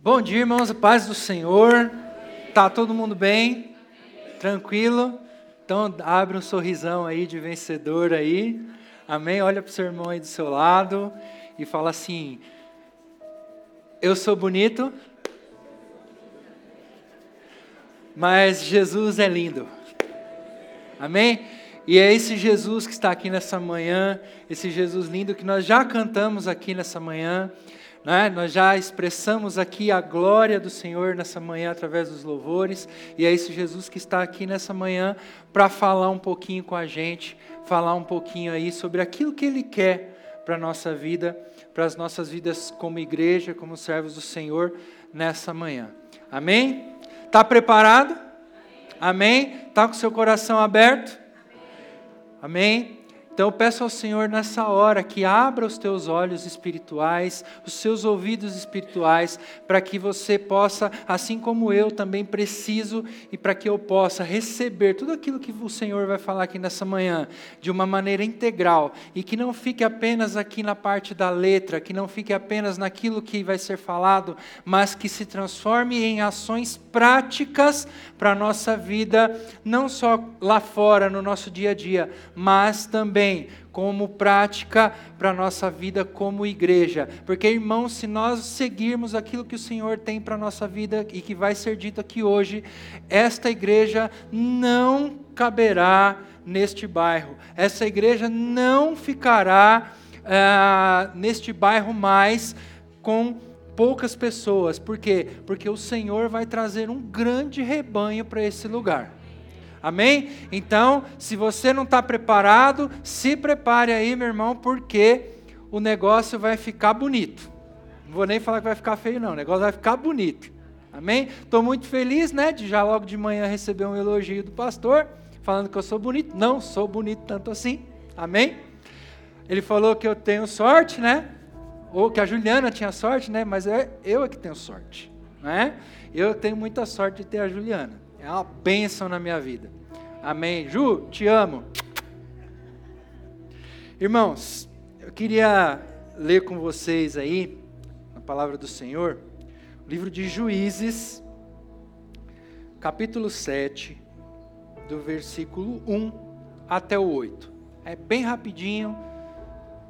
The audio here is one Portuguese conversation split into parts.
Bom dia, irmãos, a paz do Senhor. Tá todo mundo bem? Tranquilo? Então abre um sorrisão aí de vencedor aí. Amém? Olha para o seu irmão aí do seu lado e fala assim: Eu sou bonito, mas Jesus é lindo. Amém? E é esse Jesus que está aqui nessa manhã, esse Jesus lindo que nós já cantamos aqui nessa manhã. Né? Nós já expressamos aqui a glória do Senhor nessa manhã através dos louvores, e é esse Jesus que está aqui nessa manhã para falar um pouquinho com a gente, falar um pouquinho aí sobre aquilo que Ele quer para a nossa vida, para as nossas vidas como igreja, como servos do Senhor nessa manhã. Amém? Está preparado? Amém? Está com seu coração aberto? Amém? Então eu peço ao Senhor nessa hora que abra os teus olhos espirituais, os seus ouvidos espirituais, para que você possa, assim como eu também preciso, e para que eu possa receber tudo aquilo que o Senhor vai falar aqui nessa manhã, de uma maneira integral, e que não fique apenas aqui na parte da letra, que não fique apenas naquilo que vai ser falado, mas que se transforme em ações práticas para a nossa vida, não só lá fora, no nosso dia a dia, mas também também como prática para a nossa vida como igreja. Porque, irmãos, se nós seguirmos aquilo que o Senhor tem para a nossa vida e que vai ser dito aqui hoje, esta igreja não caberá neste bairro. Essa igreja não ficará uh, neste bairro mais com poucas pessoas. Por quê? Porque o Senhor vai trazer um grande rebanho para esse lugar. Amém? Então, se você não está preparado, se prepare aí, meu irmão, porque o negócio vai ficar bonito. Não vou nem falar que vai ficar feio, não. O negócio vai ficar bonito. Amém? Estou muito feliz, né, de já logo de manhã receber um elogio do pastor, falando que eu sou bonito. Não sou bonito tanto assim. Amém? Ele falou que eu tenho sorte, né? Ou que a Juliana tinha sorte, né? Mas é eu é que tenho sorte, né? Eu tenho muita sorte de ter a Juliana. É uma bênção na minha vida. Amém. Ju, te amo. Irmãos, eu queria ler com vocês aí, a palavra do Senhor, o livro de Juízes, capítulo 7, do versículo 1 até o 8. É bem rapidinho,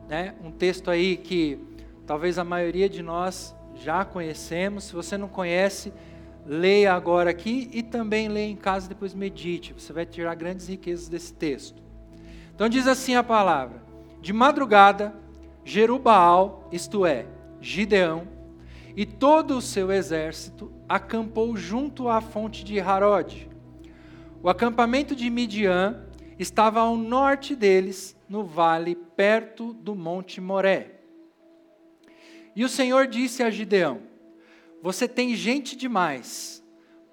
né? Um texto aí que talvez a maioria de nós já conhecemos. Se você não conhece, leia agora aqui e também leia em casa, depois medite. Você vai tirar grandes riquezas desse texto. Então diz assim a palavra: De madrugada, Jerubaal, isto é, Gideão, e todo o seu exército acampou junto à fonte de Harod. O acampamento de Midian estava ao norte deles, no vale, perto do monte Moré. E o Senhor disse a Gideão: você tem gente demais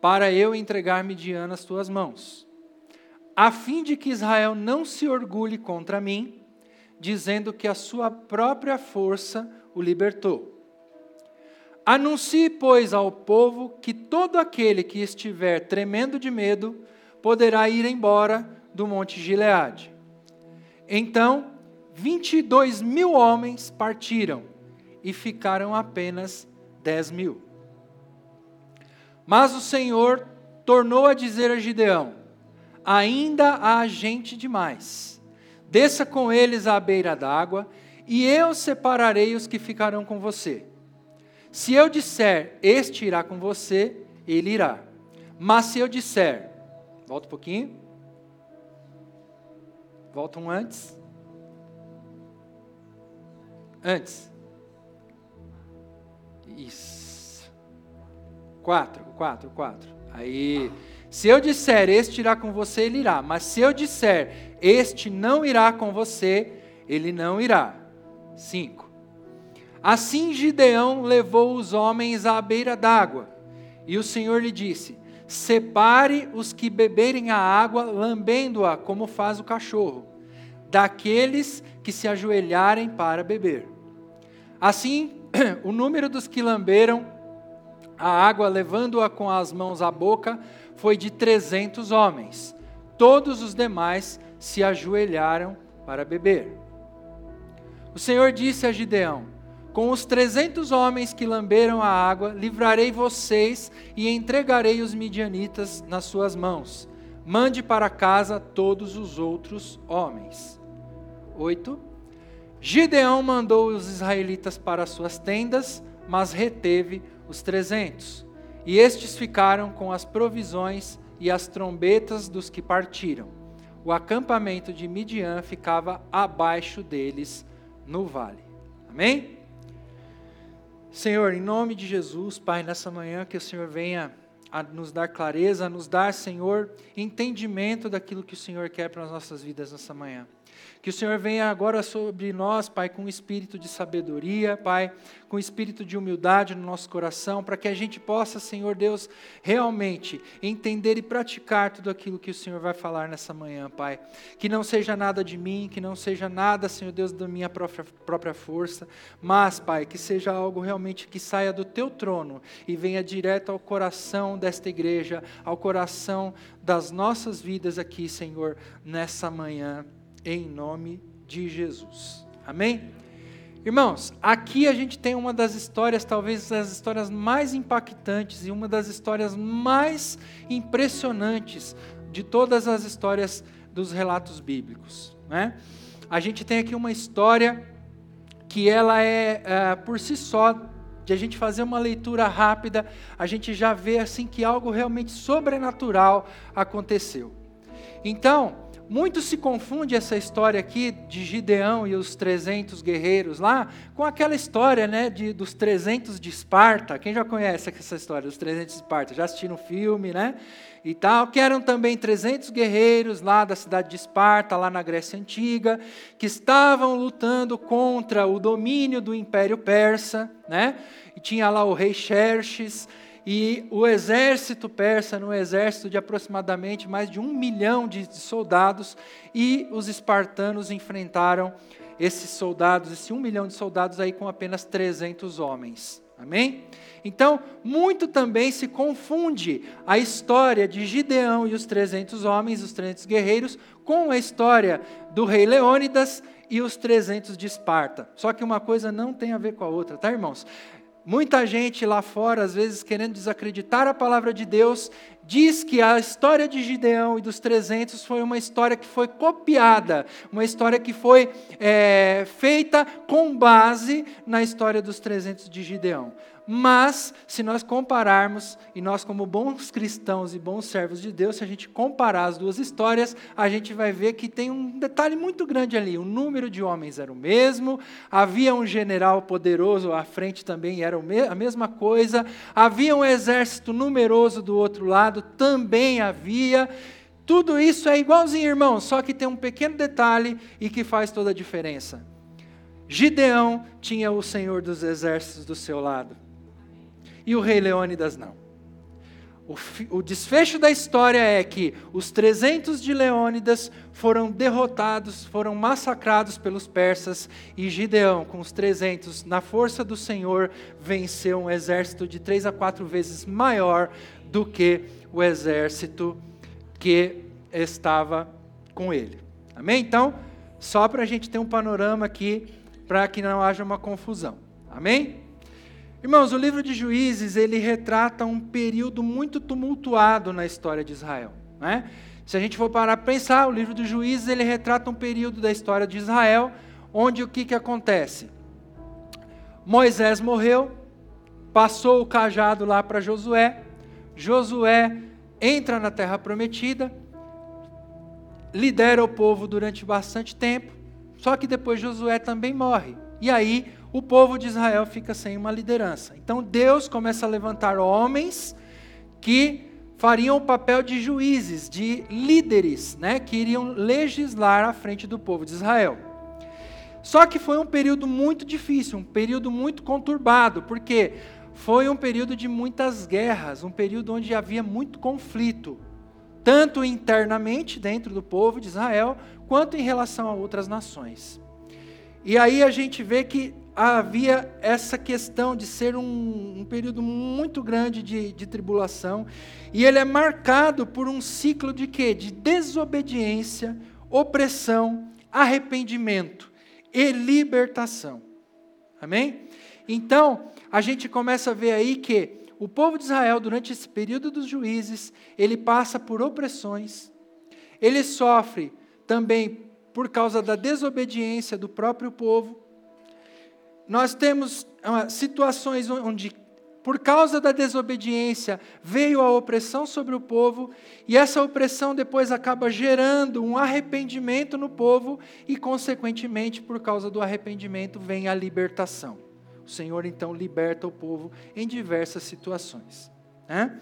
para eu entregar Midian nas tuas mãos, a fim de que Israel não se orgulhe contra mim, dizendo que a sua própria força o libertou. Anuncie, pois, ao povo que todo aquele que estiver tremendo de medo poderá ir embora do monte Gileade. Então, 22 mil homens partiram e ficaram apenas 10 mil. Mas o Senhor tornou a dizer a Gideão: Ainda há gente demais. Desça com eles à beira d'água, e eu separarei os que ficarão com você. Se eu disser, este irá com você, ele irá. Mas se eu disser, volta um pouquinho. Volta um antes. Antes. Isso. Quatro, quatro, quatro. Aí, se eu disser, este irá com você, ele irá. Mas se eu disser, este não irá com você, ele não irá. Cinco. Assim Gideão levou os homens à beira d'água. E o Senhor lhe disse: Separe os que beberem a água, lambendo-a como faz o cachorro, daqueles que se ajoelharem para beber. Assim, o número dos que lamberam a água, levando-a com as mãos à boca, foi de trezentos homens. Todos os demais se ajoelharam para beber. O Senhor disse a Gideão: Com os trezentos homens que lamberam a água, livrarei vocês e entregarei os midianitas nas suas mãos. Mande para casa todos os outros homens. 8. Gideão mandou os israelitas para suas tendas, mas reteve os trezentos. E estes ficaram com as provisões e as trombetas dos que partiram. O acampamento de Midian ficava abaixo deles no vale. Amém? Senhor, em nome de Jesus, Pai, nessa manhã que o Senhor venha a nos dar clareza, a nos dar, Senhor, entendimento daquilo que o Senhor quer para as nossas vidas nessa manhã. Que o Senhor venha agora sobre nós, Pai, com um espírito de sabedoria, Pai, com um espírito de humildade no nosso coração, para que a gente possa, Senhor Deus, realmente entender e praticar tudo aquilo que o Senhor vai falar nessa manhã, Pai. Que não seja nada de mim, que não seja nada, Senhor Deus, da minha própria, própria força, mas, Pai, que seja algo realmente que saia do teu trono e venha direto ao coração desta igreja, ao coração das nossas vidas aqui, Senhor, nessa manhã em nome de Jesus. Amém? Irmãos, aqui a gente tem uma das histórias, talvez as histórias mais impactantes e uma das histórias mais impressionantes de todas as histórias dos relatos bíblicos. Né? A gente tem aqui uma história que ela é, é por si só, de a gente fazer uma leitura rápida, a gente já vê assim que algo realmente sobrenatural aconteceu. Então, muito se confunde essa história aqui de Gideão e os 300 guerreiros lá com aquela história né, de, dos 300 de Esparta. Quem já conhece essa história dos 300 de Esparta? Já assistiram o filme, né? E tal, que eram também 300 guerreiros lá da cidade de Esparta, lá na Grécia Antiga, que estavam lutando contra o domínio do Império Persa, né? E tinha lá o rei Xerxes, e o exército persa, no exército de aproximadamente mais de um milhão de soldados, e os espartanos enfrentaram esses soldados, esse um milhão de soldados aí com apenas 300 homens. Amém? Então, muito também se confunde a história de Gideão e os 300 homens, os 300 guerreiros, com a história do rei Leônidas e os 300 de Esparta. Só que uma coisa não tem a ver com a outra, tá, irmãos? Muita gente lá fora, às vezes querendo desacreditar a palavra de Deus, diz que a história de Gideão e dos 300 foi uma história que foi copiada, uma história que foi é, feita com base na história dos 300 de Gideão. Mas, se nós compararmos, e nós, como bons cristãos e bons servos de Deus, se a gente comparar as duas histórias, a gente vai ver que tem um detalhe muito grande ali. O número de homens era o mesmo, havia um general poderoso à frente também, era a mesma coisa, havia um exército numeroso do outro lado, também havia. Tudo isso é igualzinho, irmão, só que tem um pequeno detalhe e que faz toda a diferença. Gideão tinha o Senhor dos exércitos do seu lado e o rei Leônidas não. O, o, desfecho da história é que os 300 de Leônidas foram derrotados, foram massacrados pelos persas, e Gideão, com os 300, na força do Senhor, venceu um exército de três a quatro vezes maior do que o exército que estava com ele. Amém? Então, só para a gente ter um panorama aqui, para que não haja uma confusão. Amém? Irmãos, o livro de Juízes, ele retrata um período muito tumultuado na história de Israel. Né? Se a gente for parar para pensar, o livro de Juízes, ele retrata um período da história de Israel, onde o que, que acontece? Moisés morreu, passou o cajado lá para Josué, Josué entra na terra prometida, lidera o povo durante bastante tempo, só que depois Josué também morre. E aí o povo de Israel fica sem uma liderança. Então Deus começa a levantar homens que fariam o papel de juízes, de líderes, né, que iriam legislar à frente do povo de Israel. Só que foi um período muito difícil, um período muito conturbado, porque foi um período de muitas guerras, um período onde havia muito conflito, tanto internamente dentro do povo de Israel, quanto em relação a outras nações. E aí a gente vê que havia essa questão de ser um, um período muito grande de, de, tribulação, e ele é marcado por um ciclo de quê? De desobediência, opressão, arrependimento e libertação. Amém? Então, a gente começa a ver aí que o povo de Israel, durante esse período dos juízes, ele passa por opressões, ele sofre também por causa da desobediência do próprio povo. Nós temos ah, situações onde, por causa da desobediência, veio a opressão sobre o povo, e essa opressão depois acaba gerando um arrependimento no povo, e, consequentemente, por causa do arrependimento, vem a libertação. O Senhor então liberta o povo em diversas situações. Né?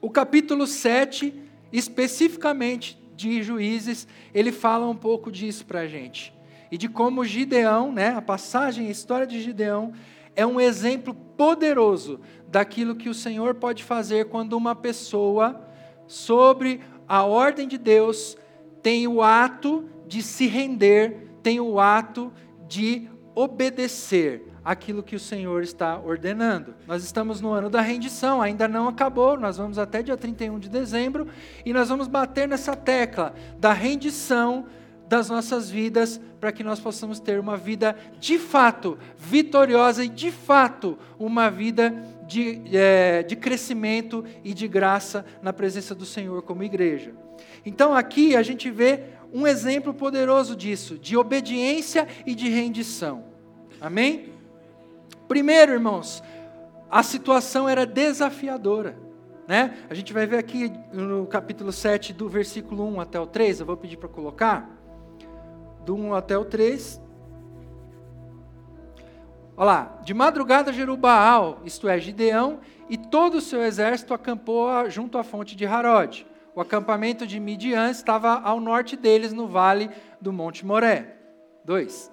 O capítulo 7, especificamente de Juízes, ele fala um pouco disso para a gente. E de como Gideão, né, a passagem, a história de Gideão, é um exemplo poderoso daquilo que o Senhor pode fazer quando uma pessoa, sobre a ordem de Deus, tem o ato de se render, tem o ato de obedecer aquilo que o Senhor está ordenando. Nós estamos no ano da rendição, ainda não acabou, nós vamos até dia 31 de dezembro e nós vamos bater nessa tecla da rendição das nossas vidas para que nós possamos ter uma vida de fato vitoriosa e de fato uma vida de, é, de crescimento e de graça na presença do Senhor como igreja. Então aqui a gente vê um exemplo poderoso disso, de obediência e de rendição. Amém? Primeiro, irmãos, a situação era desafiadora. Né? A gente vai ver aqui no capítulo 7, do versículo 1 até o 3, eu vou pedir para colocar. Do 1 até o 3. Olha lá, de madrugada Jerubaal, isto é, Gideão, e todo o seu exército acampou junto à fonte de Harod. O acampamento de Midian estava ao norte deles, no vale do Monte Moré. 2.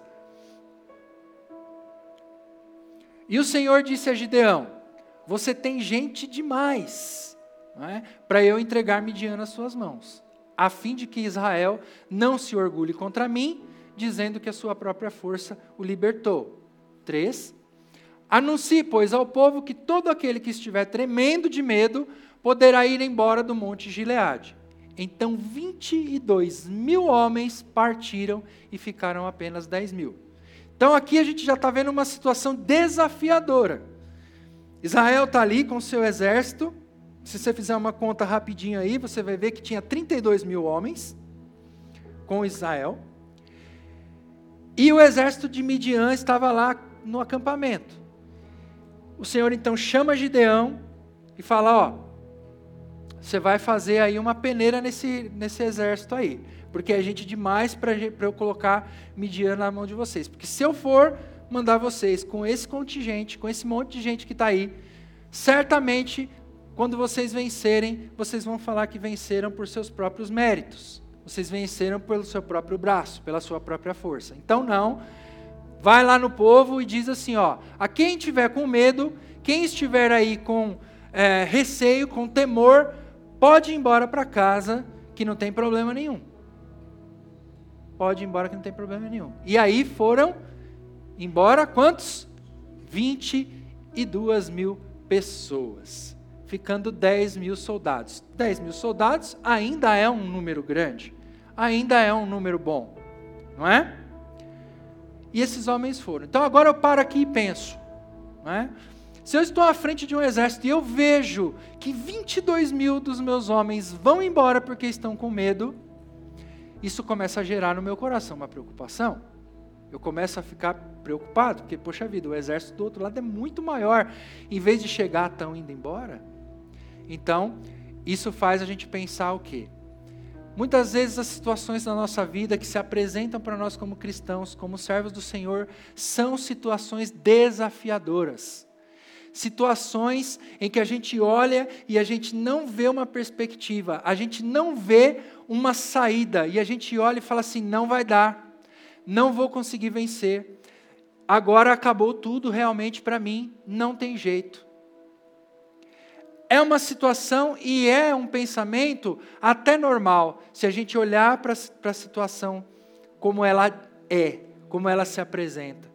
E o Senhor disse a Gideão: Você tem gente demais é? para eu entregar Midian nas suas mãos, a fim de que Israel não se orgulhe contra mim, dizendo que a sua própria força o libertou. 3. Anuncie, pois, ao povo que todo aquele que estiver tremendo de medo poderá ir embora do monte Gileade. Então 22 mil homens partiram e ficaram apenas 10 mil. Então aqui a gente já está vendo uma situação desafiadora. Israel está ali com seu exército. Se você fizer uma conta rapidinho aí, você vai ver que tinha 32 mil homens com Israel. E o exército de Midian estava lá no acampamento. O Senhor então chama Gideão e fala: Ó, você vai fazer aí uma peneira nesse, nesse exército aí. Porque é gente demais para eu colocar Midian na mão de vocês. Porque se eu for mandar vocês com esse contingente, com esse monte de gente que está aí, certamente, quando vocês vencerem, vocês vão falar que venceram por seus próprios méritos. Vocês venceram pelo seu próprio braço, pela sua própria força. Então, não. Vai lá no povo e diz assim: ó, a quem tiver com medo, quem estiver aí com é, receio, com temor, Pode ir embora para casa, que não tem problema nenhum. Pode ir embora que não tem problema nenhum. E aí foram embora quantos? 22 mil pessoas, ficando 10 mil soldados. 10 mil soldados ainda é um número grande, ainda é um número bom, não é? E esses homens foram. Então agora eu paro aqui e penso, não é? Se eu estou à frente de um exército e eu vejo que 22 mil dos meus homens vão embora porque estão com medo, isso começa a gerar no meu coração uma preocupação. Eu começo a ficar preocupado, porque, poxa vida, o exército do outro lado é muito maior. Em vez de chegar, estão indo embora. Então, isso faz a gente pensar o quê? Muitas vezes as situações da nossa vida que se apresentam para nós como cristãos, como servos do Senhor, são situações desafiadoras. Situações em que a gente olha e a gente não vê uma perspectiva, a gente não vê uma saída e a gente olha e fala assim: não vai dar, não vou conseguir vencer, agora acabou tudo realmente para mim, não tem jeito. É uma situação e é um pensamento até normal, se a gente olhar para a situação como ela é, como ela se apresenta.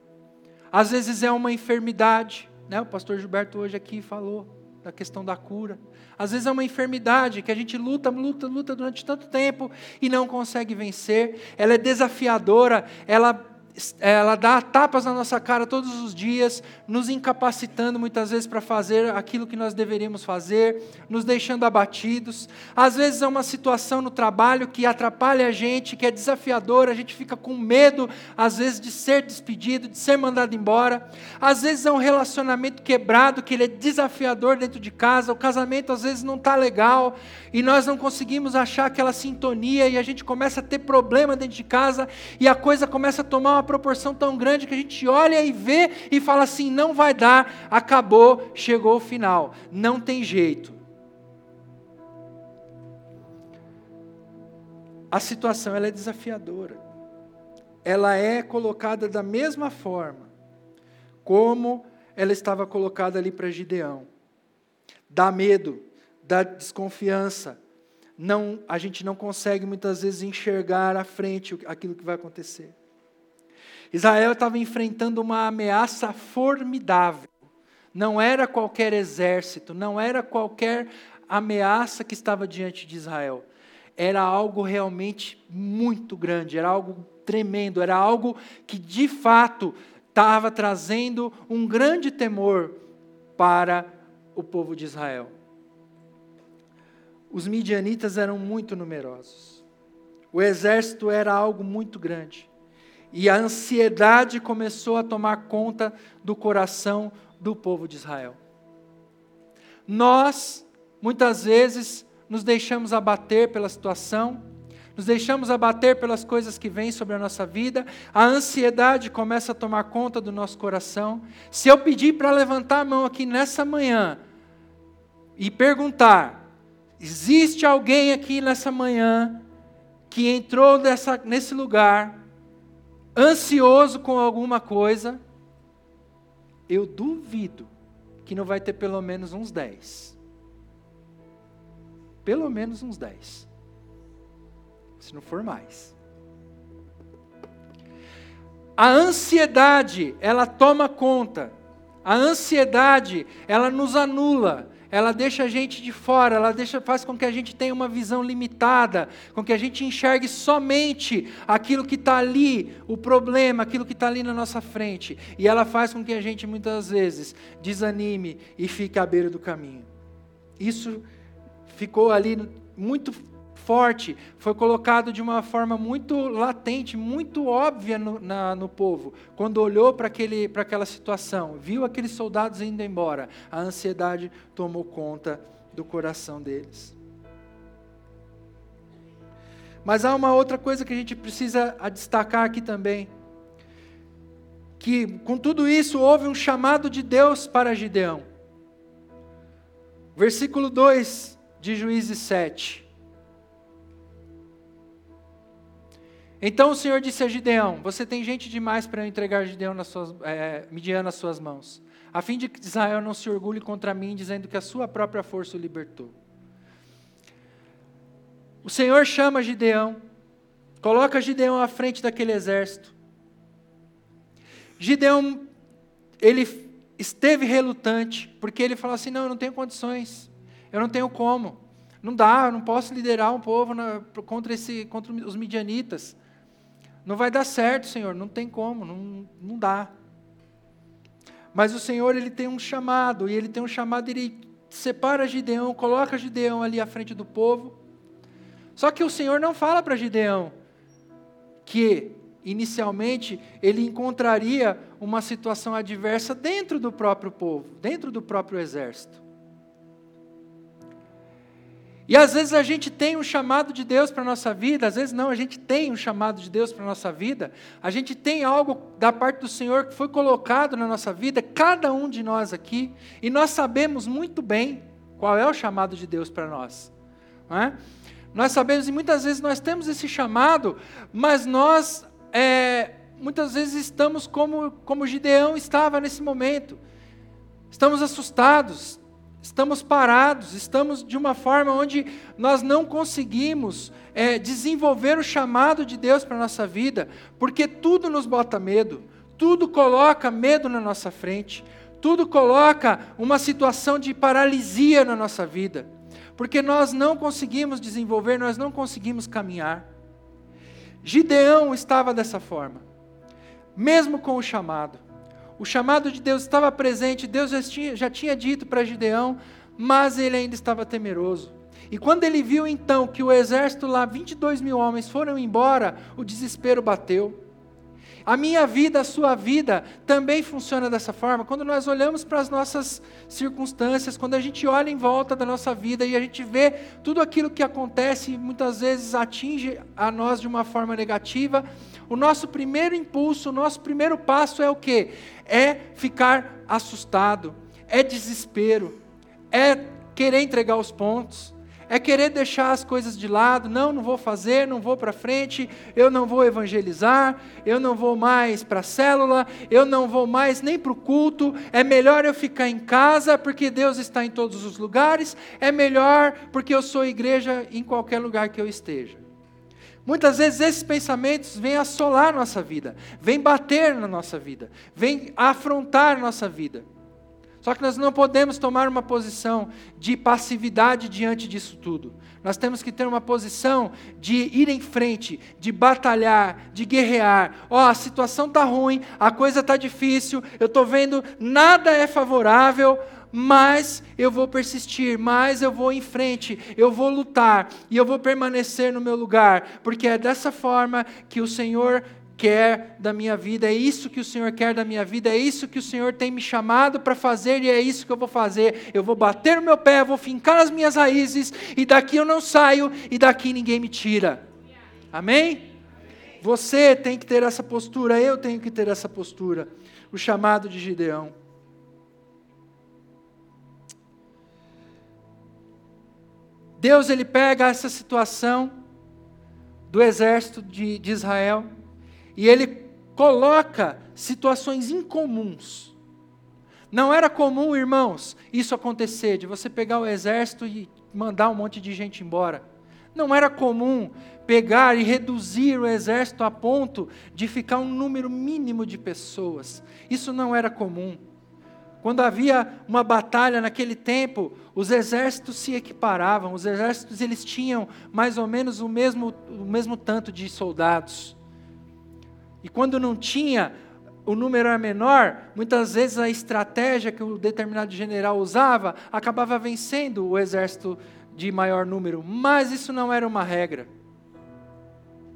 Às vezes é uma enfermidade, né? O pastor Gilberto hoje aqui falou da questão da cura. Às vezes é uma enfermidade que a gente luta, luta, luta durante tanto tempo e não consegue vencer. Ela é desafiadora, ela ela dá tapas na nossa cara todos os dias, nos incapacitando muitas vezes para fazer aquilo que nós deveríamos fazer, nos deixando abatidos. Às vezes é uma situação no trabalho que atrapalha a gente, que é desafiadora, a gente fica com medo, às vezes, de ser despedido, de ser mandado embora. Às vezes é um relacionamento quebrado, que ele é desafiador dentro de casa, o casamento às vezes não está legal e nós não conseguimos achar aquela sintonia e a gente começa a ter problema dentro de casa e a coisa começa a tomar uma proporção tão grande que a gente olha e vê e fala assim: não vai dar, acabou, chegou o final, não tem jeito. A situação ela é desafiadora. Ela é colocada da mesma forma como ela estava colocada ali para Gideão. Dá medo, dá desconfiança. Não, a gente não consegue muitas vezes enxergar à frente aquilo que vai acontecer. Israel estava enfrentando uma ameaça formidável. Não era qualquer exército, não era qualquer ameaça que estava diante de Israel. Era algo realmente muito grande, era algo tremendo, era algo que de fato estava trazendo um grande temor para o povo de Israel. Os midianitas eram muito numerosos. O exército era algo muito grande. E a ansiedade começou a tomar conta do coração do povo de Israel. Nós, muitas vezes, nos deixamos abater pela situação, nos deixamos abater pelas coisas que vêm sobre a nossa vida, a ansiedade começa a tomar conta do nosso coração. Se eu pedir para levantar a mão aqui nessa manhã e perguntar: existe alguém aqui nessa manhã que entrou nessa, nesse lugar ansioso com alguma coisa, eu duvido que não vai ter pelo menos uns 10. Pelo menos uns 10. Se não for mais. A ansiedade, ela toma conta. A ansiedade, ela nos anula ela deixa a gente de fora, ela deixa, faz com que a gente tenha uma visão limitada, com que a gente enxergue somente aquilo que está ali, o problema, aquilo que está ali na nossa frente. E ela faz com que a gente muitas vezes desanime e fique à beira do caminho. Isso ficou ali muito forte, foi colocado de uma forma muito latente, muito óbvia no, na, no povo. Quando olhou para aquela situação, viu aqueles soldados indo embora, a ansiedade tomou conta do coração deles. Mas há uma outra coisa que a gente precisa destacar aqui também. Que com tudo isso houve um chamado de Deus para Gideão. Versículo 2 de Juízes 7. Então o Senhor disse a Gideão: Você tem gente demais para eu entregar Gideão nas suas, é, Midian nas suas mãos, a fim de que Israel não se orgulhe contra mim, dizendo que a sua própria força o libertou. O Senhor chama Gideão, coloca Gideão à frente daquele exército. Gideão, ele esteve relutante, porque ele falou assim: Não, eu não tenho condições, eu não tenho como. Não dá, eu não posso liderar um povo na, contra, esse, contra os midianitas. Não vai dar certo, Senhor, não tem como, não, não dá. Mas o Senhor, ele tem um chamado, e ele tem um chamado, ele separa Gideão, coloca Gideão ali à frente do povo. Só que o Senhor não fala para Gideão que, inicialmente, ele encontraria uma situação adversa dentro do próprio povo, dentro do próprio exército. E às vezes a gente tem um chamado de Deus para a nossa vida, às vezes não, a gente tem um chamado de Deus para a nossa vida, a gente tem algo da parte do Senhor que foi colocado na nossa vida, cada um de nós aqui, e nós sabemos muito bem qual é o chamado de Deus para nós. É? Nós sabemos, e muitas vezes nós temos esse chamado, mas nós é, muitas vezes estamos como, como Gideão estava nesse momento. Estamos assustados, Estamos parados, estamos de uma forma onde nós não conseguimos é, desenvolver o chamado de Deus para a nossa vida, porque tudo nos bota medo, tudo coloca medo na nossa frente, tudo coloca uma situação de paralisia na nossa vida, porque nós não conseguimos desenvolver, nós não conseguimos caminhar. Gideão estava dessa forma. mesmo com o chamado. O chamado de Deus estava presente, Deus já tinha, já tinha dito para Gideão, mas ele ainda estava temeroso. E quando ele viu então que o exército lá, 22 mil homens, foram embora, o desespero bateu. A minha vida, a sua vida também funciona dessa forma. Quando nós olhamos para as nossas circunstâncias, quando a gente olha em volta da nossa vida e a gente vê tudo aquilo que acontece e muitas vezes atinge a nós de uma forma negativa, o nosso primeiro impulso, o nosso primeiro passo é o quê? É ficar assustado, é desespero, é querer entregar os pontos é querer deixar as coisas de lado, não, não vou fazer, não vou para frente, eu não vou evangelizar, eu não vou mais para a célula, eu não vou mais nem para o culto, é melhor eu ficar em casa porque Deus está em todos os lugares, é melhor porque eu sou igreja em qualquer lugar que eu esteja. Muitas vezes esses pensamentos vêm assolar nossa vida, vêm bater na nossa vida, vêm afrontar nossa vida. Só que nós não podemos tomar uma posição de passividade diante disso tudo. Nós temos que ter uma posição de ir em frente, de batalhar, de guerrear. Ó, oh, a situação está ruim, a coisa está difícil, eu estou vendo nada é favorável, mas eu vou persistir, mas eu vou em frente, eu vou lutar e eu vou permanecer no meu lugar, porque é dessa forma que o Senhor quer da minha vida, é isso que o Senhor quer da minha vida, é isso que o Senhor tem me chamado para fazer e é isso que eu vou fazer. Eu vou bater o meu pé, vou fincar as minhas raízes e daqui eu não saio e daqui ninguém me tira. Amém? Você tem que ter essa postura, eu tenho que ter essa postura. O chamado de Gideão. Deus ele pega essa situação do exército de, de Israel e ele coloca situações incomuns. Não era comum, irmãos, isso acontecer, de você pegar o exército e mandar um monte de gente embora. Não era comum pegar e reduzir o exército a ponto de ficar um número mínimo de pessoas. Isso não era comum. Quando havia uma batalha naquele tempo, os exércitos se equiparavam, os exércitos eles tinham mais ou menos o mesmo, o mesmo tanto de soldados. E quando não tinha, o número era menor, muitas vezes a estratégia que o determinado general usava acabava vencendo o exército de maior número. Mas isso não era uma regra.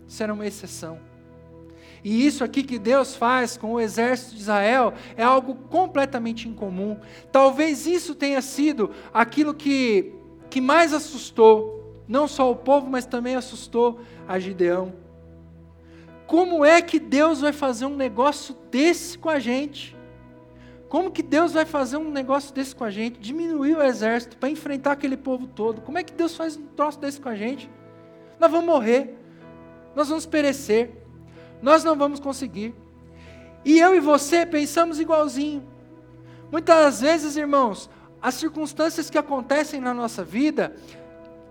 Isso era uma exceção. E isso aqui que Deus faz com o exército de Israel é algo completamente incomum. Talvez isso tenha sido aquilo que, que mais assustou, não só o povo, mas também assustou a Gideão. Como é que Deus vai fazer um negócio desse com a gente? Como que Deus vai fazer um negócio desse com a gente? Diminuir o exército para enfrentar aquele povo todo. Como é que Deus faz um troço desse com a gente? Nós vamos morrer. Nós vamos perecer. Nós não vamos conseguir. E eu e você pensamos igualzinho. Muitas vezes, irmãos, as circunstâncias que acontecem na nossa vida,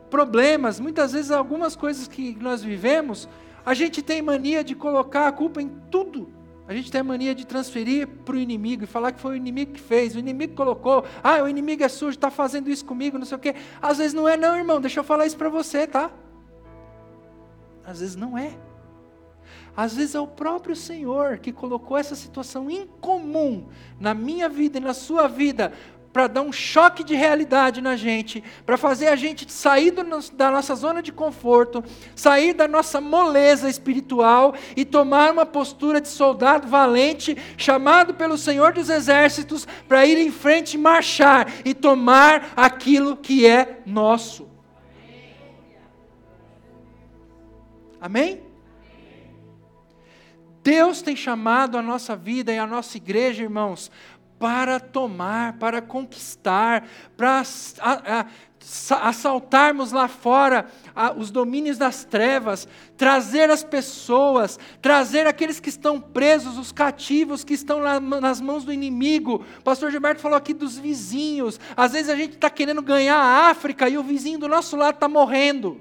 problemas, muitas vezes algumas coisas que nós vivemos, a gente tem mania de colocar a culpa em tudo. A gente tem mania de transferir para o inimigo e falar que foi o inimigo que fez, o inimigo colocou, ah, o inimigo é sujo, está fazendo isso comigo, não sei o quê. Às vezes não é, não, irmão, deixa eu falar isso para você, tá? Às vezes não é. Às vezes é o próprio Senhor que colocou essa situação incomum na minha vida e na sua vida para dar um choque de realidade na gente, para fazer a gente sair do, da nossa zona de conforto, sair da nossa moleza espiritual e tomar uma postura de soldado valente, chamado pelo Senhor dos Exércitos, para ir em frente e marchar e tomar aquilo que é nosso. Amém? Deus tem chamado a nossa vida e a nossa igreja, irmãos, para tomar, para conquistar, para assaltarmos lá fora os domínios das trevas, trazer as pessoas, trazer aqueles que estão presos, os cativos que estão nas mãos do inimigo. O pastor Gilberto falou aqui dos vizinhos. Às vezes a gente está querendo ganhar a África e o vizinho do nosso lado está morrendo.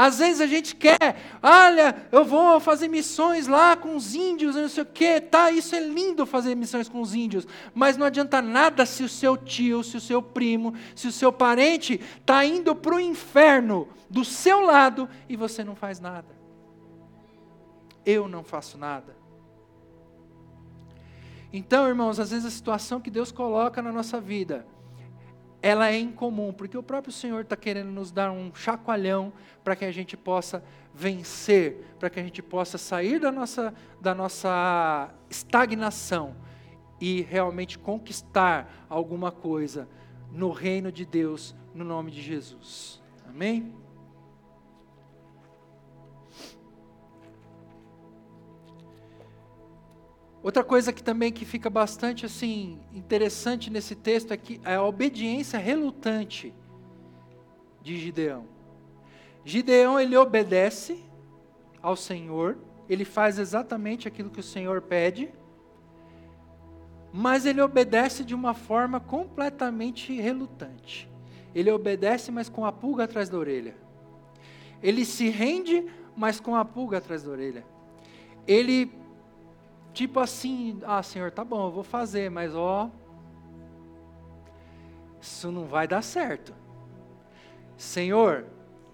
Às vezes a gente quer, olha, eu vou fazer missões lá com os índios, não sei o quê, tá, isso é lindo fazer missões com os índios, mas não adianta nada se o seu tio, se o seu primo, se o seu parente está indo para o inferno do seu lado e você não faz nada. Eu não faço nada. Então, irmãos, às vezes a situação que Deus coloca na nossa vida, ela é incomum, porque o próprio Senhor está querendo nos dar um chacoalhão para que a gente possa vencer, para que a gente possa sair da nossa, da nossa estagnação e realmente conquistar alguma coisa no reino de Deus, no nome de Jesus. Amém? Outra coisa que também que fica bastante assim interessante nesse texto é que é a obediência relutante de Gideão. Gideão ele obedece ao Senhor, ele faz exatamente aquilo que o Senhor pede, mas ele obedece de uma forma completamente relutante. Ele obedece, mas com a pulga atrás da orelha. Ele se rende, mas com a pulga atrás da orelha. Ele Tipo assim, ah, Senhor, tá bom, eu vou fazer, mas ó, isso não vai dar certo. Senhor,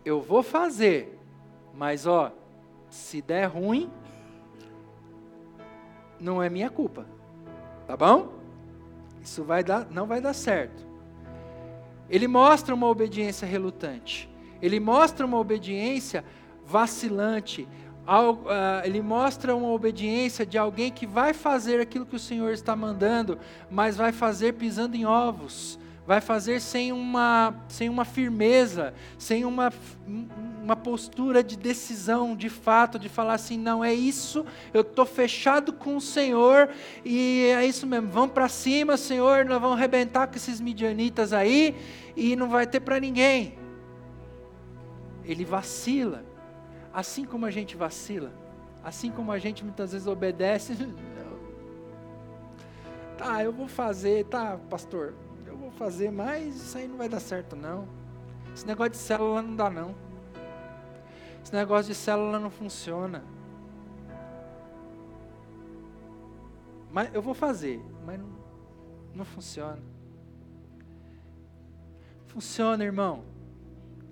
eu vou fazer, mas ó, se der ruim, não é minha culpa. Tá bom? Isso vai dar, não vai dar certo. Ele mostra uma obediência relutante. Ele mostra uma obediência vacilante, ah, ele mostra uma obediência de alguém que vai fazer aquilo que o Senhor está mandando, mas vai fazer pisando em ovos, vai fazer sem uma, sem uma firmeza, sem uma, uma postura de decisão, de fato, de falar assim: não é isso, eu estou fechado com o Senhor e é isso mesmo, vamos para cima, Senhor, nós vamos arrebentar com esses midianitas aí e não vai ter para ninguém. Ele vacila assim como a gente vacila, assim como a gente muitas vezes obedece, tá, eu vou fazer, tá, pastor, eu vou fazer, mas isso aí não vai dar certo não. Esse negócio de célula não dá não. Esse negócio de célula não funciona. Mas eu vou fazer, mas não, não funciona. Funciona, irmão.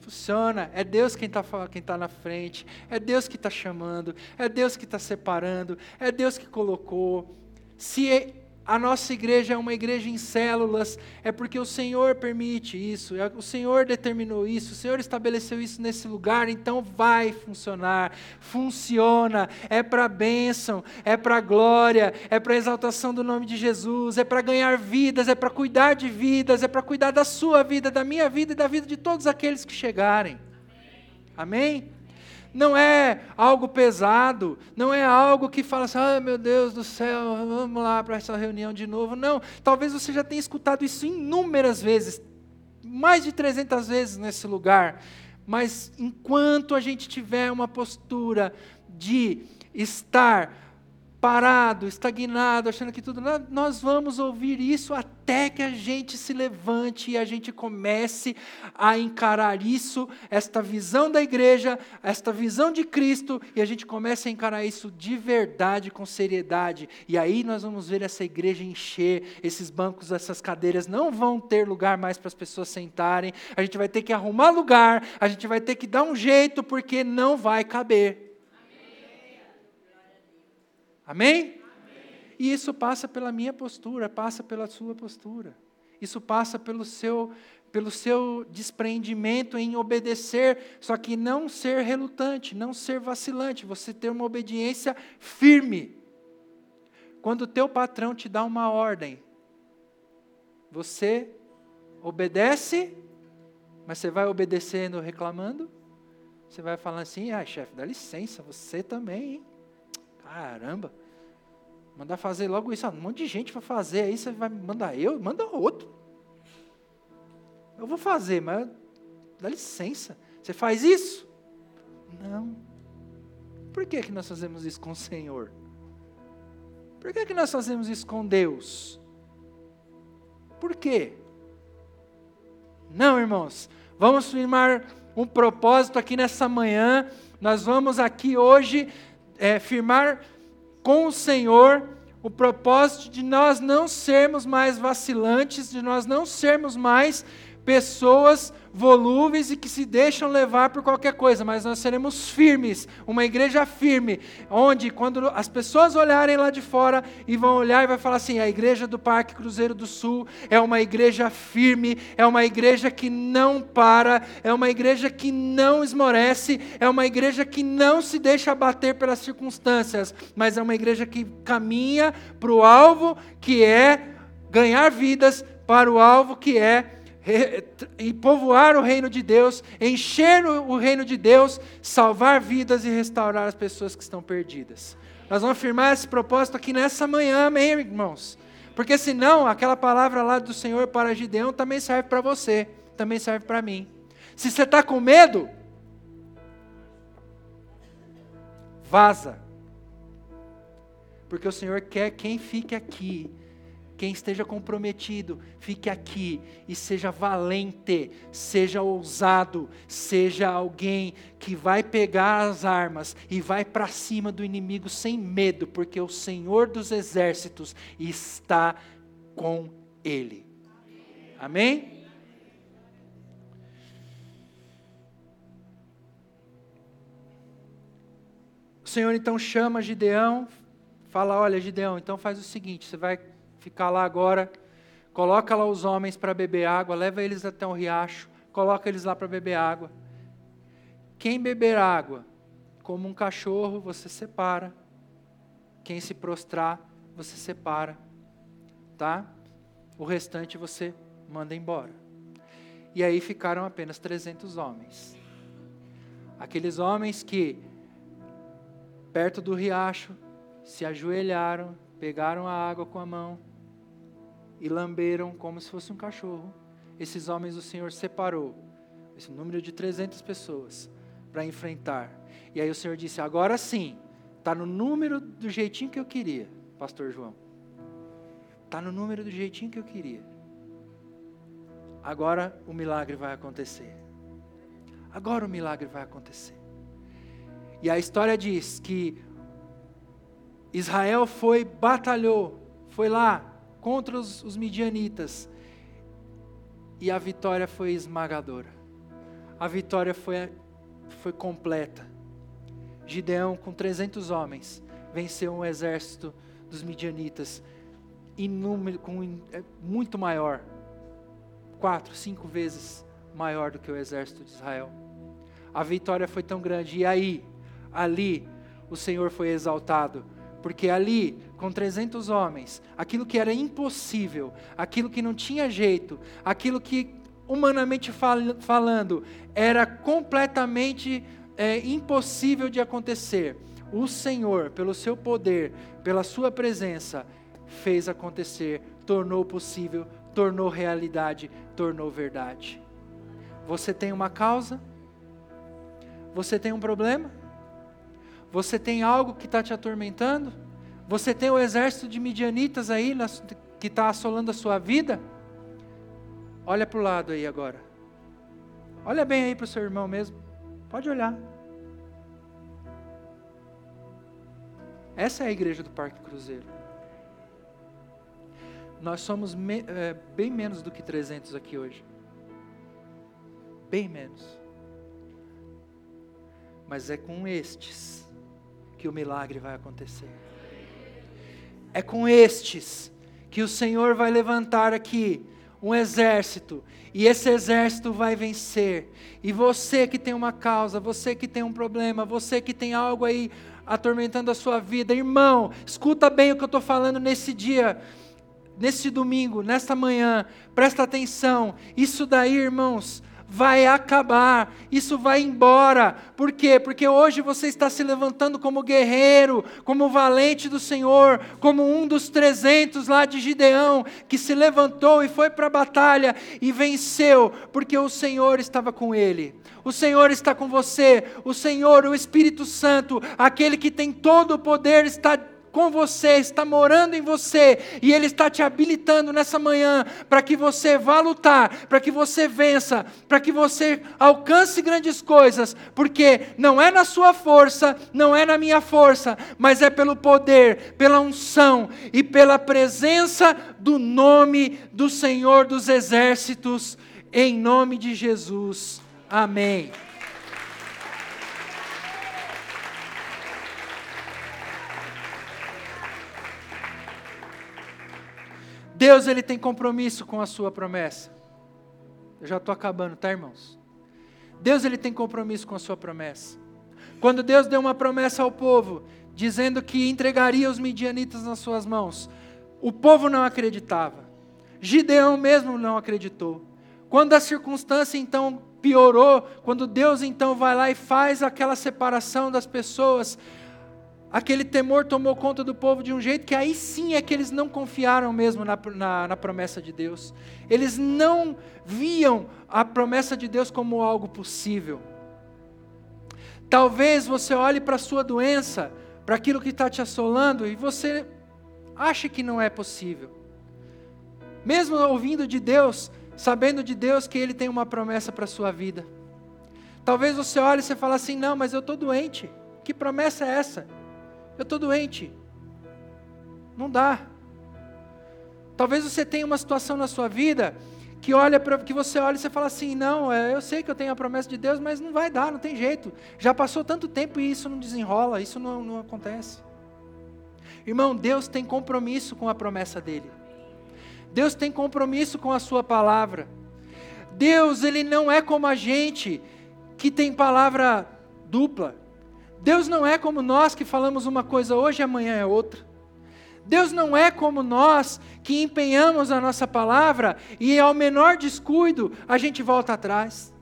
Funciona, é Deus quem está quem tá na frente, é Deus que está chamando, é Deus que está separando, é Deus que colocou. Se a nossa igreja é uma igreja em células, é porque o Senhor permite isso, é, o Senhor determinou isso, o Senhor estabeleceu isso nesse lugar, então vai funcionar. Funciona, é para bênção, é para glória, é para exaltação do nome de Jesus, é para ganhar vidas, é para cuidar de vidas, é para cuidar da sua vida, da minha vida e da vida de todos aqueles que chegarem. Amém? Não é algo pesado, não é algo que fala assim, ah, meu Deus do céu, vamos lá para essa reunião de novo. Não, talvez você já tenha escutado isso inúmeras vezes, mais de 300 vezes nesse lugar. Mas enquanto a gente tiver uma postura de estar parado, estagnado, achando que tudo. Nós vamos ouvir isso até que a gente se levante e a gente comece a encarar isso, esta visão da igreja, esta visão de Cristo, e a gente comece a encarar isso de verdade, com seriedade. E aí nós vamos ver essa igreja encher, esses bancos, essas cadeiras não vão ter lugar mais para as pessoas sentarem. A gente vai ter que arrumar lugar, a gente vai ter que dar um jeito, porque não vai caber. Amém? Amém? E isso passa pela minha postura, passa pela sua postura. Isso passa pelo seu, pelo seu despreendimento em obedecer, só que não ser relutante, não ser vacilante, você ter uma obediência firme. Quando o teu patrão te dá uma ordem, você obedece, mas você vai obedecendo reclamando? Você vai falando assim, ah, chefe, dá licença, você também, hein? Caramba. Mandar fazer logo isso. Um monte de gente vai fazer. Aí você vai mandar eu? Manda outro. Eu vou fazer, mas dá licença. Você faz isso? Não. Por que, que nós fazemos isso com o Senhor? Por que, que nós fazemos isso com Deus? Por quê? Não, irmãos. Vamos firmar um propósito aqui nessa manhã. Nós vamos aqui hoje é, firmar com o Senhor o propósito de nós não sermos mais vacilantes, de nós não sermos mais pessoas volúveis e que se deixam levar por qualquer coisa, mas nós seremos firmes, uma igreja firme, onde quando as pessoas olharem lá de fora e vão olhar e vai falar assim: a igreja do Parque Cruzeiro do Sul é uma igreja firme, é uma igreja que não para, é uma igreja que não esmorece, é uma igreja que não se deixa abater pelas circunstâncias, mas é uma igreja que caminha para o alvo que é ganhar vidas, para o alvo que é e povoar o reino de Deus, encher o reino de Deus, salvar vidas e restaurar as pessoas que estão perdidas. Nós vamos afirmar esse propósito aqui nessa manhã, amém, irmãos? Porque senão, aquela palavra lá do Senhor para Gideão também serve para você, também serve para mim. Se você está com medo, vaza. Porque o Senhor quer quem fique aqui quem esteja comprometido, fique aqui e seja valente, seja ousado, seja alguém que vai pegar as armas e vai para cima do inimigo sem medo, porque o Senhor dos exércitos está com ele. Amém? O Senhor então chama Gideão, fala: Olha, Gideão, então faz o seguinte: você vai ficar lá agora, coloca lá os homens para beber água, leva eles até um riacho, coloca eles lá para beber água. Quem beber água, como um cachorro, você separa. Quem se prostrar, você separa. Tá? O restante você manda embora. E aí ficaram apenas 300 homens. Aqueles homens que, perto do riacho, se ajoelharam, pegaram a água com a mão, e lamberam como se fosse um cachorro. Esses homens o Senhor separou, esse número de 300 pessoas, para enfrentar. E aí o Senhor disse: agora sim, está no número do jeitinho que eu queria, Pastor João. Está no número do jeitinho que eu queria. Agora o milagre vai acontecer. Agora o milagre vai acontecer. E a história diz que Israel foi, batalhou, foi lá, contra os, os midianitas. E a vitória foi esmagadora. A vitória foi, foi completa. Gideão, com 300 homens, venceu um exército dos midianitas inúmero, com, é, muito maior quatro, cinco vezes maior do que o exército de Israel. A vitória foi tão grande. E aí, ali, o Senhor foi exaltado porque ali, com 300 homens, aquilo que era impossível, aquilo que não tinha jeito, aquilo que, humanamente fal falando, era completamente é, impossível de acontecer, o Senhor, pelo seu poder, pela sua presença, fez acontecer, tornou possível, tornou realidade, tornou verdade. Você tem uma causa? Você tem um problema? Você tem algo que está te atormentando? Você tem o exército de midianitas aí que está assolando a sua vida? Olha para o lado aí agora. Olha bem aí para o seu irmão mesmo. Pode olhar. Essa é a igreja do Parque Cruzeiro. Nós somos me, é, bem menos do que 300 aqui hoje. Bem menos. Mas é com estes que o milagre vai acontecer. É com estes que o Senhor vai levantar aqui um exército, e esse exército vai vencer. E você que tem uma causa, você que tem um problema, você que tem algo aí atormentando a sua vida, irmão, escuta bem o que eu estou falando nesse dia, nesse domingo, nesta manhã, presta atenção. Isso daí, irmãos, vai acabar, isso vai embora. Por quê? Porque hoje você está se levantando como guerreiro, como valente do Senhor, como um dos trezentos lá de Gideão, que se levantou e foi para a batalha e venceu, porque o Senhor estava com ele. O Senhor está com você, o Senhor, o Espírito Santo, aquele que tem todo o poder, está com você, está morando em você, e Ele está te habilitando nessa manhã para que você vá lutar, para que você vença, para que você alcance grandes coisas, porque não é na sua força, não é na minha força, mas é pelo poder, pela unção e pela presença do nome do Senhor dos Exércitos Em nome de Jesus. Amém. Deus ele tem compromisso com a sua promessa. Eu já estou acabando, tá, irmãos? Deus ele tem compromisso com a sua promessa. Quando Deus deu uma promessa ao povo, dizendo que entregaria os midianitas nas suas mãos, o povo não acreditava. Gideão mesmo não acreditou. Quando a circunstância então piorou, quando Deus então vai lá e faz aquela separação das pessoas, aquele temor tomou conta do povo de um jeito que aí sim é que eles não confiaram mesmo na, na, na, promessa de Deus. Eles não viam a promessa de Deus como algo possível. Talvez você olhe para a sua doença, para aquilo que está te assolando, e você ache que não é possível. Mesmo ouvindo de Deus, sabendo de Deus que Ele tem uma promessa para a sua vida. Talvez você olhe e você fale assim: não, mas eu estou doente. Que promessa é essa? Eu estou doente. Não dá. Talvez você tenha uma situação na sua vida que olha para que você olha e você fala assim: "Não, é, eu sei que eu tenho a promessa de Deus, mas não vai dar, não tem jeito. Já passou tanto tempo e isso não desenrola, isso não, não acontece". Irmão, Deus tem compromisso com a promessa dele. Deus tem compromisso com a sua palavra. Deus, ele não é como a gente que tem palavra dupla. Deus não é como nós que falamos uma coisa hoje e amanhã é outra. Deus não é como nós que empenhamos a nossa palavra e ao menor descuido a gente volta atrás.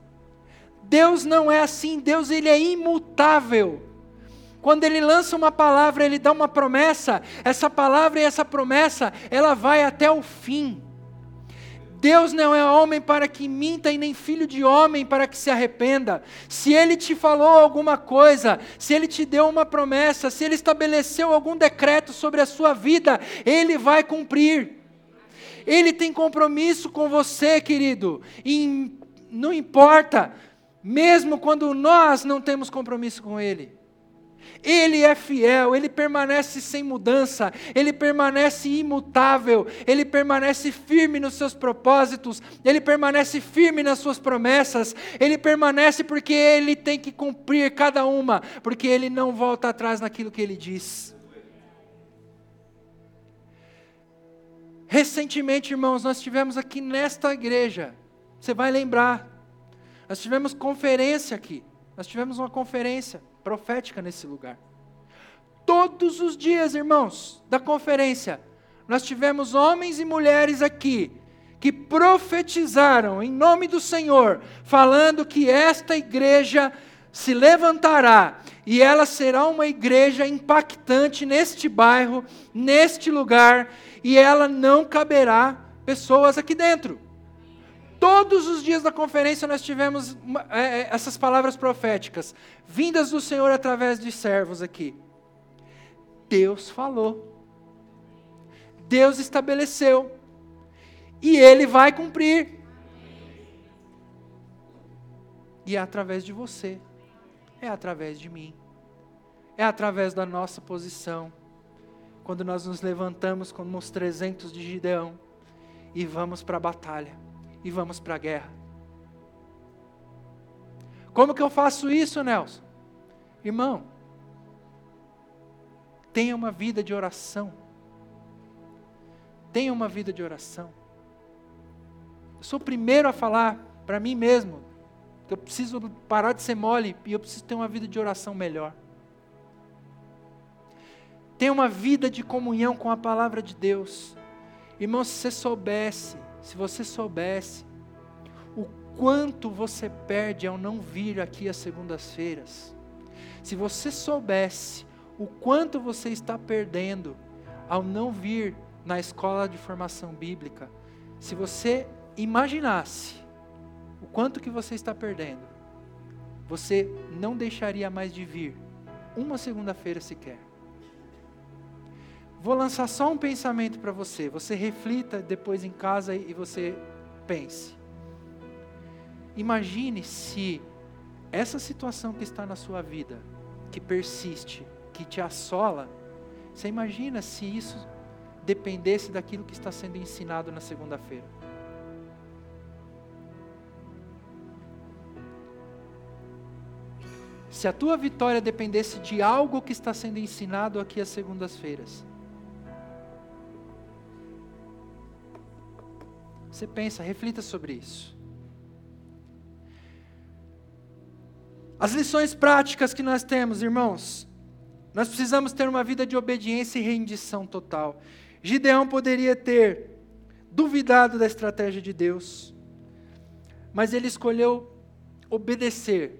Deus não é assim, Deus ele é imutável. Quando ele lança uma palavra, ele dá uma promessa, essa palavra e essa promessa, ela vai até o fim. Deus não é homem para que minta e nem filho de homem para que se arrependa. Se ele te falou alguma coisa, se ele te deu uma promessa, se ele estabeleceu algum decreto sobre a sua vida, ele vai cumprir. Ele tem compromisso com você, querido. E não importa, mesmo quando nós não temos compromisso com ele. Ele é fiel, ele permanece sem mudança, ele permanece imutável, ele permanece firme nos seus propósitos, ele permanece firme nas suas promessas, ele permanece porque ele tem que cumprir cada uma, porque ele não volta atrás naquilo que ele diz. Recentemente, irmãos, nós tivemos aqui nesta igreja, você vai lembrar, nós tivemos conferência aqui, nós tivemos uma conferência profética nesse lugar. Todos os dias, irmãos, da conferência, nós tivemos homens e mulheres aqui que profetizaram em nome do Senhor, falando que esta igreja se levantará e ela será uma igreja impactante neste bairro, neste lugar, e ela não caberá pessoas aqui dentro. Todos os dias da conferência nós tivemos é, é, essas palavras proféticas, vindas do Senhor através de servos aqui. Deus falou. Deus estabeleceu. E Ele vai cumprir. E é através de você. É através de mim. É através da nossa posição. Quando nós nos levantamos como os 300 de Gideão e vamos para a batalha e vamos para a guerra. Como que eu faço isso, Nelson? Irmão, tenha uma vida de oração. Tenha uma vida de oração. Eu sou o primeiro a falar para mim mesmo que eu preciso parar de ser mole e eu preciso ter uma vida de oração melhor. Tenha uma vida de comunhão com a palavra de Deus. Irmão, se você soubesse se você soubesse o quanto você perde ao não vir aqui às segundas-feiras, se você soubesse o quanto você está perdendo ao não vir na escola de formação bíblica, se você imaginasse o quanto que você está perdendo, você não deixaria mais de vir uma segunda-feira sequer. Vou lançar só um pensamento para você. Você reflita depois em casa e você pense. Imagine se essa situação que está na sua vida, que persiste, que te assola, você imagina se isso dependesse daquilo que está sendo ensinado na segunda-feira. Se a tua vitória dependesse de algo que está sendo ensinado aqui às segundas-feiras, Você pensa, reflita sobre isso. As lições práticas que nós temos, irmãos, nós precisamos ter uma vida de obediência e rendição total. Gideão poderia ter duvidado da estratégia de Deus, mas ele escolheu obedecer.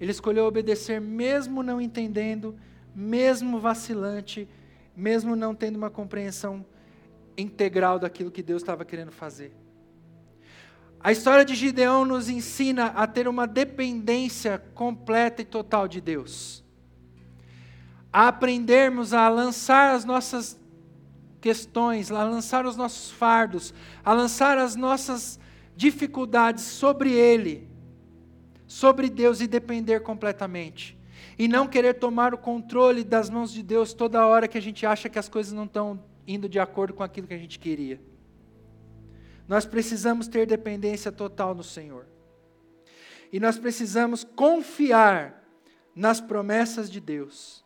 Ele escolheu obedecer mesmo não entendendo, mesmo vacilante, mesmo não tendo uma compreensão integral daquilo que Deus estava querendo fazer. A história de Gideão nos ensina a ter uma dependência completa e total de Deus. A aprendermos a lançar as nossas questões, a lançar os nossos fardos, a lançar as nossas dificuldades sobre Ele, sobre Deus e depender completamente. E não querer tomar o controle das mãos de Deus toda hora que a gente acha que as coisas não estão indo de acordo com aquilo que a gente queria. Nós precisamos ter dependência total no Senhor. E nós precisamos confiar nas promessas de Deus.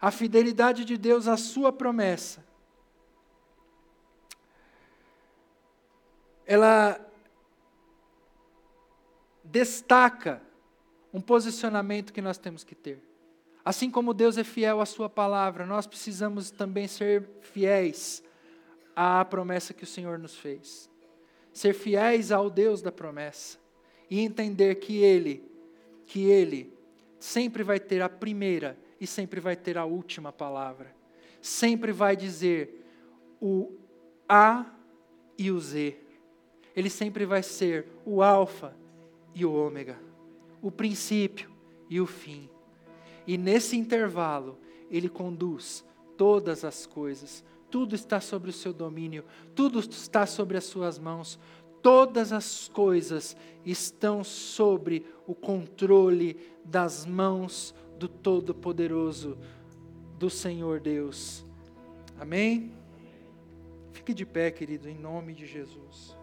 A fidelidade de Deus à sua promessa. Ela destaca um posicionamento que nós temos que ter. Assim como Deus é fiel à sua palavra, nós precisamos também ser fiéis à promessa que o Senhor nos fez ser fiéis ao Deus da promessa e entender que Ele, que Ele sempre vai ter a primeira e sempre vai ter a última palavra. Sempre vai dizer o A e o Z. Ele sempre vai ser o Alfa e o Ômega, o princípio e o fim. E nesse intervalo, Ele conduz todas as coisas, tudo está sobre o seu domínio, tudo está sobre as suas mãos, todas as coisas estão sobre o controle das mãos do Todo-Poderoso, do Senhor Deus. Amém? Fique de pé, querido, em nome de Jesus.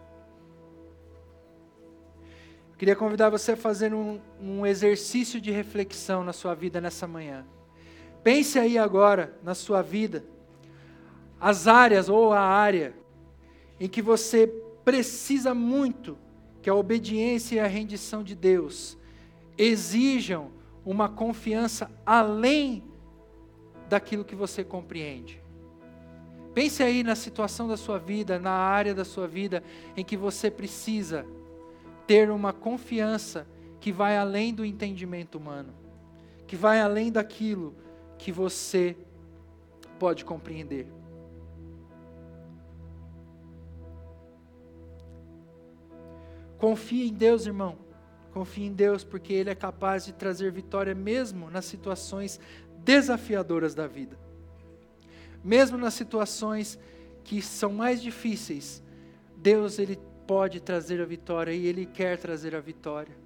Queria convidar você a fazer um, um exercício de reflexão na sua vida nessa manhã. Pense aí agora na sua vida as áreas ou a área em que você precisa muito que a obediência e a rendição de Deus exijam uma confiança além daquilo que você compreende. Pense aí na situação da sua vida, na área da sua vida em que você precisa ter uma confiança que vai além do entendimento humano, que vai além daquilo que você pode compreender. Confie em Deus, irmão. Confie em Deus, porque Ele é capaz de trazer vitória mesmo nas situações desafiadoras da vida. Mesmo nas situações que são mais difíceis, Deus ele pode trazer a vitória e Ele quer trazer a vitória.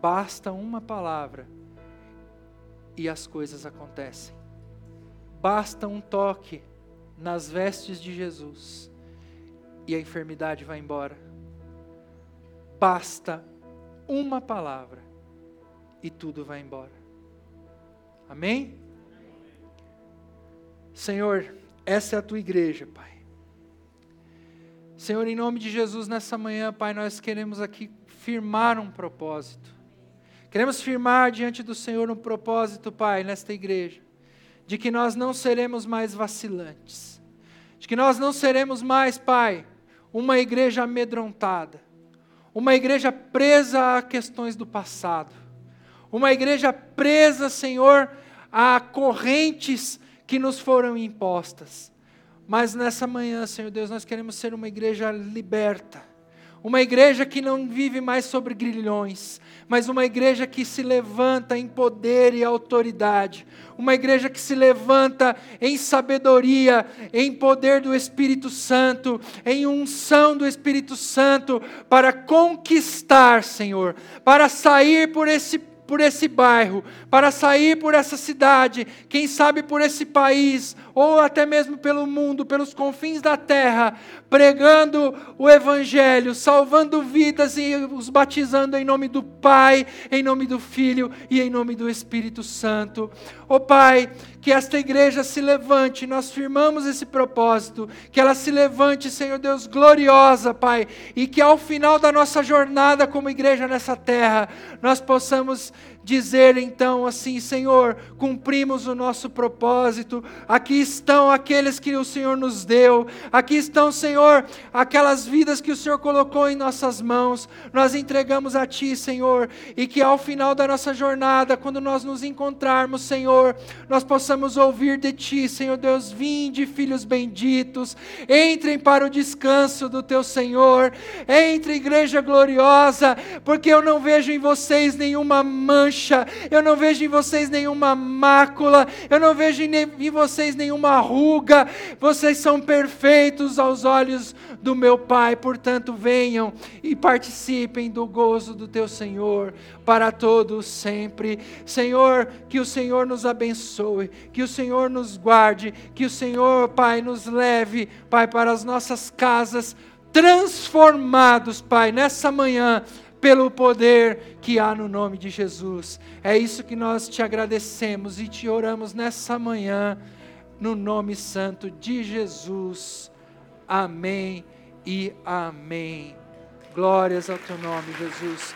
Basta uma palavra e as coisas acontecem. Basta um toque nas vestes de Jesus e a enfermidade vai embora Basta uma palavra e tudo vai embora. Amém? Senhor, essa é a tua igreja, Pai. Senhor, em nome de Jesus, nessa manhã, Pai, nós queremos aqui firmar um propósito. Queremos firmar diante do Senhor um propósito, Pai, nesta igreja, de que nós não seremos mais vacilantes, de que nós não seremos mais, Pai, uma igreja amedrontada, uma igreja presa a questões do passado. Uma igreja presa, Senhor, a correntes que nos foram impostas. Mas nessa manhã, Senhor Deus, nós queremos ser uma igreja liberta uma igreja que não vive mais sobre grilhões, mas uma igreja que se levanta em poder e autoridade. Uma igreja que se levanta em sabedoria, em poder do Espírito Santo, em unção do Espírito Santo, para conquistar, Senhor, para sair por esse por esse bairro, para sair por essa cidade, quem sabe por esse país, ou até mesmo pelo mundo, pelos confins da terra, pregando o Evangelho, salvando vidas e os batizando em nome do Pai, em nome do Filho e em nome do Espírito Santo. Ó oh, Pai, que esta igreja se levante, nós firmamos esse propósito, que ela se levante, Senhor Deus, gloriosa, Pai, e que ao final da nossa jornada como igreja nessa terra, nós possamos dizer então assim: Senhor, cumprimos o nosso propósito, aqui estão aqueles que o Senhor nos deu, aqui estão, Senhor, aquelas vidas que o Senhor colocou em nossas mãos, nós entregamos a Ti, Senhor, e que ao final da nossa jornada, quando nós nos encontrarmos, Senhor, nós possamos ouvir de Ti, Senhor Deus, vinde, filhos benditos, entrem para o descanso do Teu Senhor, entre, igreja gloriosa, porque eu não vejo em vocês nenhuma mancha mancha, eu não vejo em vocês nenhuma mácula, eu não vejo em vocês nenhuma ruga, vocês são perfeitos aos olhos do meu Pai, portanto, venham e participem do gozo do teu Senhor para todos sempre. Senhor, que o Senhor nos abençoe, que o Senhor nos guarde, que o Senhor, Pai, nos leve, Pai, para as nossas casas transformados, Pai, nessa manhã pelo poder que há no nome de Jesus. É isso que nós te agradecemos e te oramos nessa manhã, no nome santo de Jesus. Amém e amém. Glórias ao teu nome, Jesus.